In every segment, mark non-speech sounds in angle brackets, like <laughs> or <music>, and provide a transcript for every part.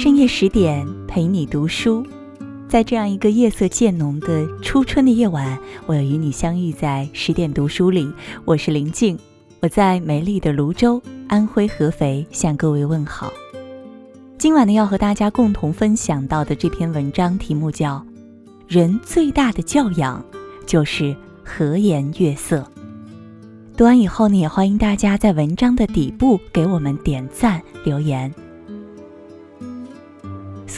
深夜十点陪你读书，在这样一个夜色渐浓的初春的夜晚，我要与你相遇在十点读书里。我是林静，我在美丽的泸州，安徽合肥向各位问好。今晚呢，要和大家共同分享到的这篇文章题目叫《人最大的教养就是和颜悦色》。读完以后呢，也欢迎大家在文章的底部给我们点赞留言。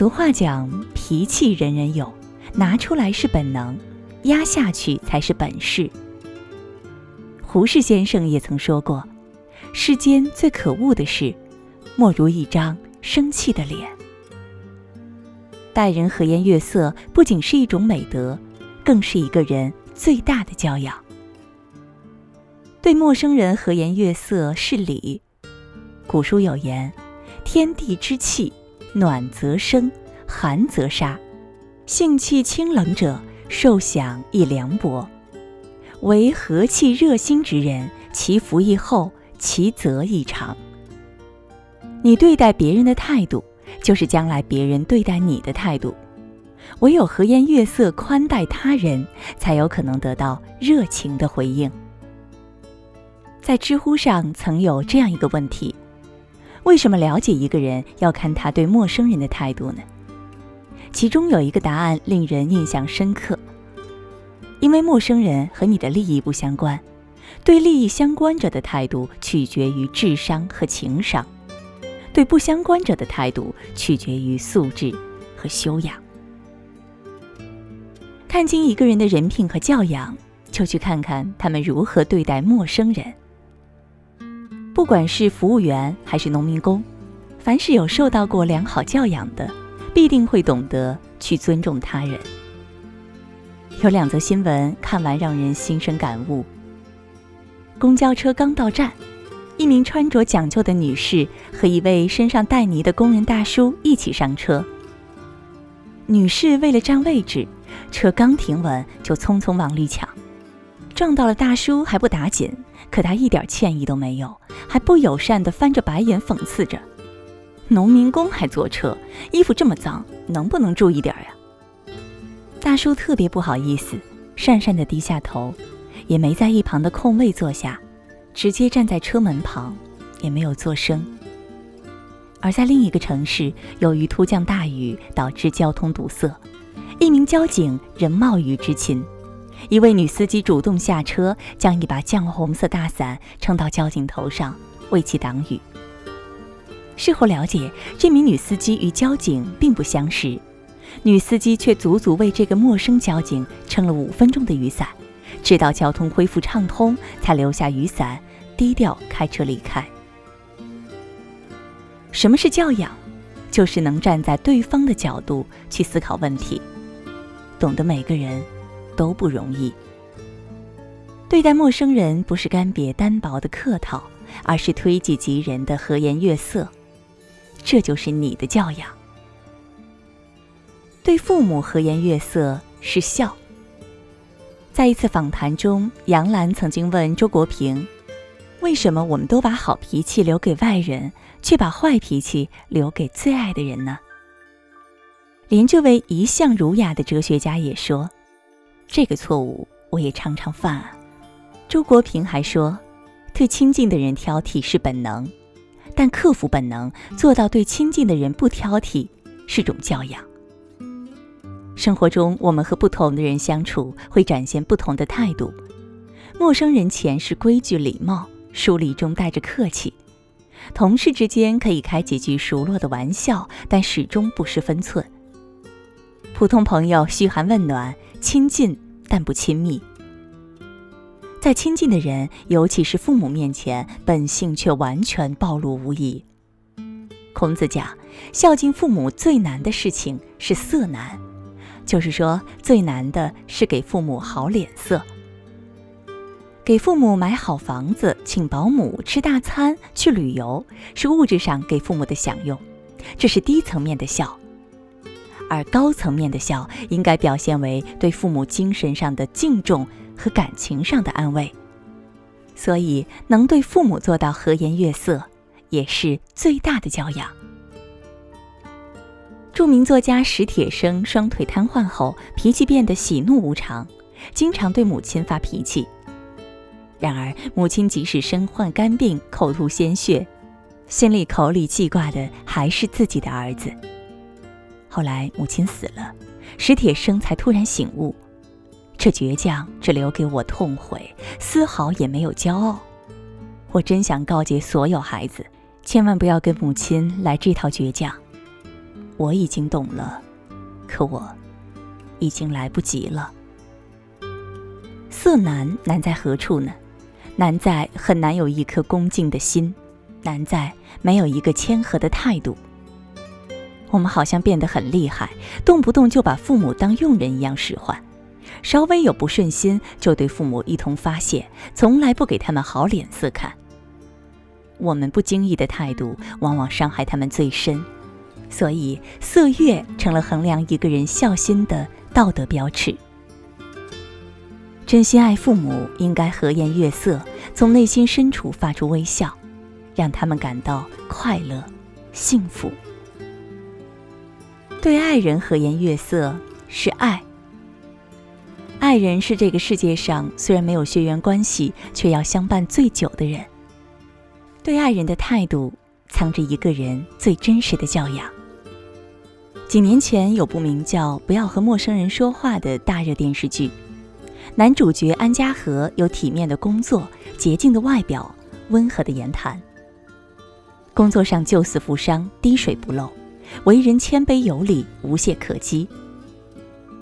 俗话讲，脾气人人有，拿出来是本能，压下去才是本事。胡适先生也曾说过，世间最可恶的事，莫如一张生气的脸。待人和颜悦色，不仅是一种美德，更是一个人最大的教养。对陌生人和颜悦色是礼。古书有言：“天地之气。”暖则生，寒则杀。性气清冷者，受享亦凉薄；为和气热心之人，其福亦厚，其泽亦长。你对待别人的态度，就是将来别人对待你的态度。唯有和颜悦色宽待他人，才有可能得到热情的回应。在知乎上曾有这样一个问题。为什么了解一个人要看他对陌生人的态度呢？其中有一个答案令人印象深刻。因为陌生人和你的利益不相关，对利益相关者的态度取决于智商和情商，对不相关者的态度取决于素质和修养。看清一个人的人品和教养，就去看看他们如何对待陌生人。不管是服务员还是农民工，凡是有受到过良好教养的，必定会懂得去尊重他人。有两则新闻看完让人心生感悟。公交车刚到站，一名穿着讲究的女士和一位身上带泥的工人大叔一起上车。女士为了占位置，车刚停稳就匆匆往里抢，撞到了大叔还不打紧。可他一点歉意都没有，还不友善地翻着白眼讽刺着：“农民工还坐车，衣服这么脏，能不能注意点呀？”大叔特别不好意思，讪讪地低下头，也没在一旁的空位坐下，直接站在车门旁，也没有作声。而在另一个城市，由于突降大雨导致交通堵塞，一名交警仍冒雨执勤。一位女司机主动下车，将一把绛红色大伞撑到交警头上，为其挡雨。事后了解，这名女司机与交警并不相识，女司机却足足为这个陌生交警撑了五分钟的雨伞，直到交通恢复畅通，才留下雨伞，低调开车离开。什么是教养？就是能站在对方的角度去思考问题，懂得每个人。都不容易。对待陌生人，不是干瘪单薄的客套，而是推己及人的和颜悦色。这就是你的教养。对父母和颜悦色是孝。在一次访谈中，杨澜曾经问周国平：“为什么我们都把好脾气留给外人，却把坏脾气留给最爱的人呢？”连这位一向儒雅的哲学家也说。这个错误我也常常犯啊。周国平还说，对亲近的人挑剔是本能，但克服本能，做到对亲近的人不挑剔，是种教养。生活中，我们和不同的人相处，会展现不同的态度。陌生人前是规矩礼貌，疏离中带着客气；同事之间可以开几句熟络的玩笑，但始终不失分寸。普通朋友嘘寒问暖。亲近但不亲密，在亲近的人，尤其是父母面前，本性却完全暴露无遗。孔子讲，孝敬父母最难的事情是色难，就是说最难的是给父母好脸色。给父母买好房子、请保姆、吃大餐、去旅游，是物质上给父母的享用，这是低层面的孝。而高层面的孝，应该表现为对父母精神上的敬重和感情上的安慰。所以，能对父母做到和颜悦色，也是最大的教养。著名作家史铁生双腿瘫痪后，脾气变得喜怒无常，经常对母亲发脾气。然而，母亲即使身患肝病、口吐鲜血，心里口里记挂的还是自己的儿子。后来，母亲死了，史铁生才突然醒悟：这倔强只留给我痛悔，丝毫也没有骄傲。我真想告诫所有孩子，千万不要跟母亲来这套倔强。我已经懂了，可我已经来不及了。色难难在何处呢？难在很难有一颗恭敬的心，难在没有一个谦和的态度。我们好像变得很厉害，动不动就把父母当佣人一样使唤，稍微有不顺心就对父母一通发泄，从来不给他们好脸色看。我们不经意的态度，往往伤害他们最深，所以色月成了衡量一个人孝心的道德标尺。真心爱父母，应该和颜悦色，从内心深处发出微笑，让他们感到快乐、幸福。对爱人和颜悦色是爱，爱人是这个世界上虽然没有血缘关系，却要相伴最久的人。对爱人的态度，藏着一个人最真实的教养。几年前有部名叫《不要和陌生人说话》的大热电视剧，男主角安家和有体面的工作、洁净的外表、温和的言谈。工作上救死扶伤、滴水不漏，为人谦卑有礼、无懈可击。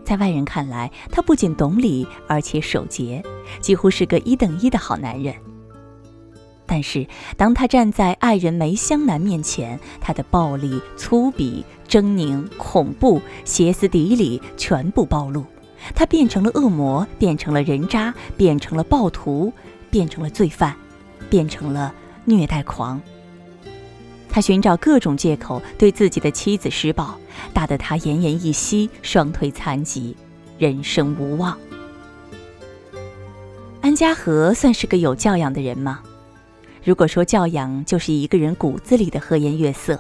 在外人看来，他不仅懂礼，而且守节，几乎是个一等一的好男人。但是，当他站在爱人梅香南面前，他的暴力、粗鄙、狰狞、恐怖、歇斯底里全部暴露。他变成了恶魔，变成了人渣，变成了暴徒，变成了罪犯，变成了虐待狂。他寻找各种借口对自己的妻子施暴，打得他奄奄一息，双腿残疾，人生无望。安家和算是个有教养的人吗？如果说教养就是一个人骨子里的和颜悦色，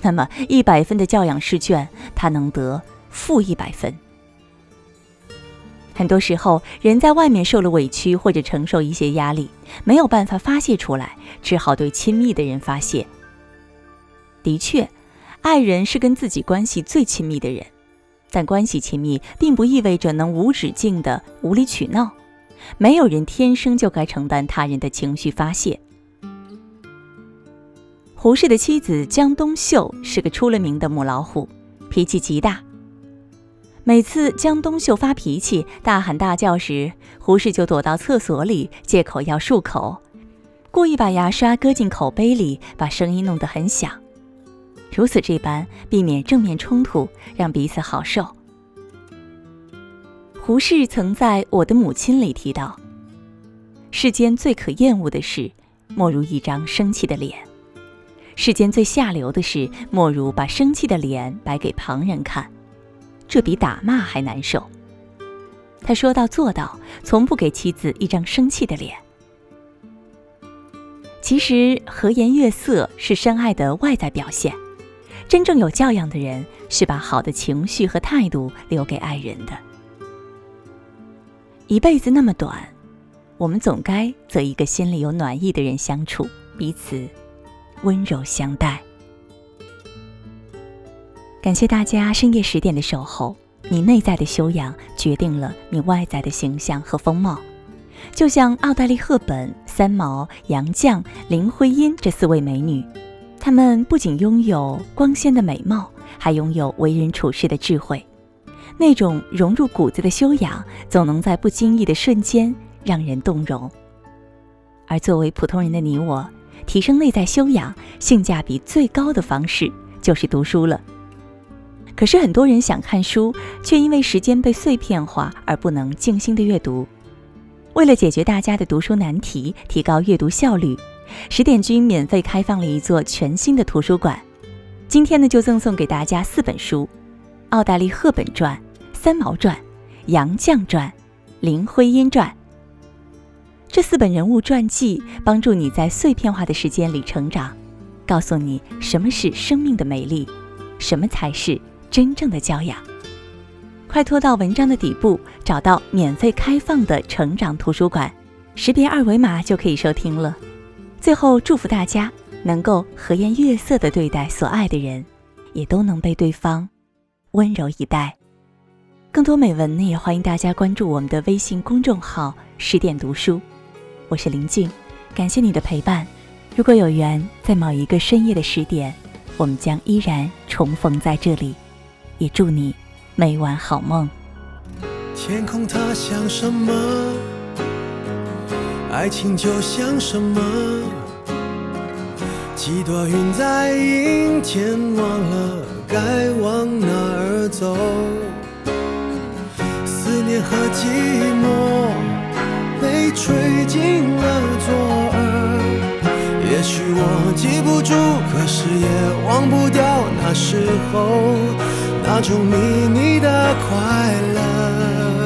那么一百分的教养试卷，他能得负一百分。很多时候，人在外面受了委屈或者承受一些压力，没有办法发泄出来，只好对亲密的人发泄。的确，爱人是跟自己关系最亲密的人，但关系亲密并不意味着能无止境的无理取闹。没有人天生就该承担他人的情绪发泄。胡适的妻子江冬秀是个出了名的母老虎，脾气极大。每次江冬秀发脾气、大喊大叫时，胡适就躲到厕所里，借口要漱口，故意把牙刷搁进口杯里，把声音弄得很响，如此这般避免正面冲突，让彼此好受。胡适曾在《我的母亲》里提到：“世间最可厌恶的事，莫如一张生气的脸。”世间最下流的事，莫如把生气的脸摆给旁人看，这比打骂还难受。他说到做到，从不给妻子一张生气的脸。其实和颜悦色是深爱的外在表现，真正有教养的人是把好的情绪和态度留给爱人的。一辈子那么短，我们总该择一个心里有暖意的人相处，彼此。温柔相待。感谢大家深夜十点的守候。你内在的修养决定了你外在的形象和风貌。就像奥黛丽·赫本、三毛、杨绛、林徽因这四位美女，他们不仅拥有光鲜的美貌，还拥有为人处事的智慧。那种融入骨子的修养，总能在不经意的瞬间让人动容。而作为普通人的你我，提升内在修养，性价比最高的方式就是读书了。可是很多人想看书，却因为时间被碎片化而不能静心的阅读。为了解决大家的读书难题，提高阅读效率，十点君免费开放了一座全新的图书馆。今天呢，就赠送给大家四本书：《奥黛丽·赫本传》《三毛传》《杨绛传》《林徽因传》。这四本人物传记帮助你在碎片化的时间里成长，告诉你什么是生命的美丽，什么才是真正的教养。快拖到文章的底部，找到免费开放的成长图书馆，识别二维码就可以收听了。最后，祝福大家能够和颜悦色地对待所爱的人，也都能被对方 <laughs> 温柔以待。更多美文呢，也欢迎大家关注我们的微信公众号“十点读书”。我是林静，感谢你的陪伴。如果有缘，在某一个深夜的十点，我们将依然重逢在这里。也祝你。每晚好梦。天空它像什么？爱情就像什么？几朵云在阴天，忘了该往哪儿走。思念和寂寞被吹进了左耳。也许我记不住，可是也忘不掉那时候。那种秘密的快乐。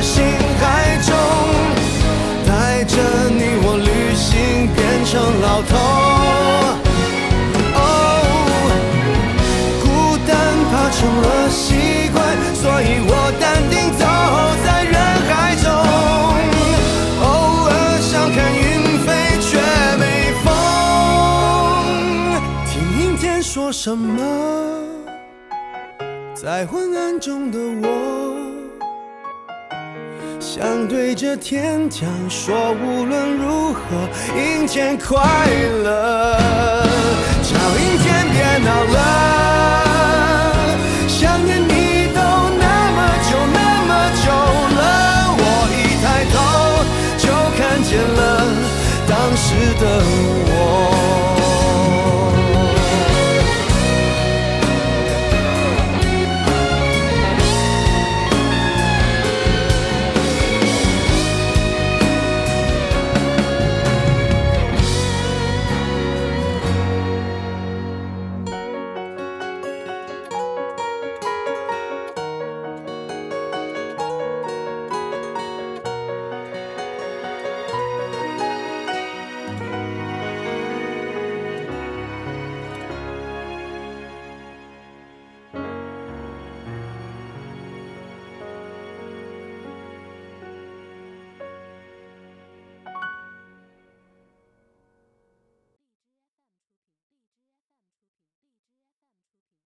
来放在心海中。成老头，哦孤单怕成了习惯，所以我淡定走在人海中。偶尔想看云飞，却没风。听阴天说什么，在昏暗中的我。想对着天讲，说无论如何，阴天快乐，叫阴天别闹了。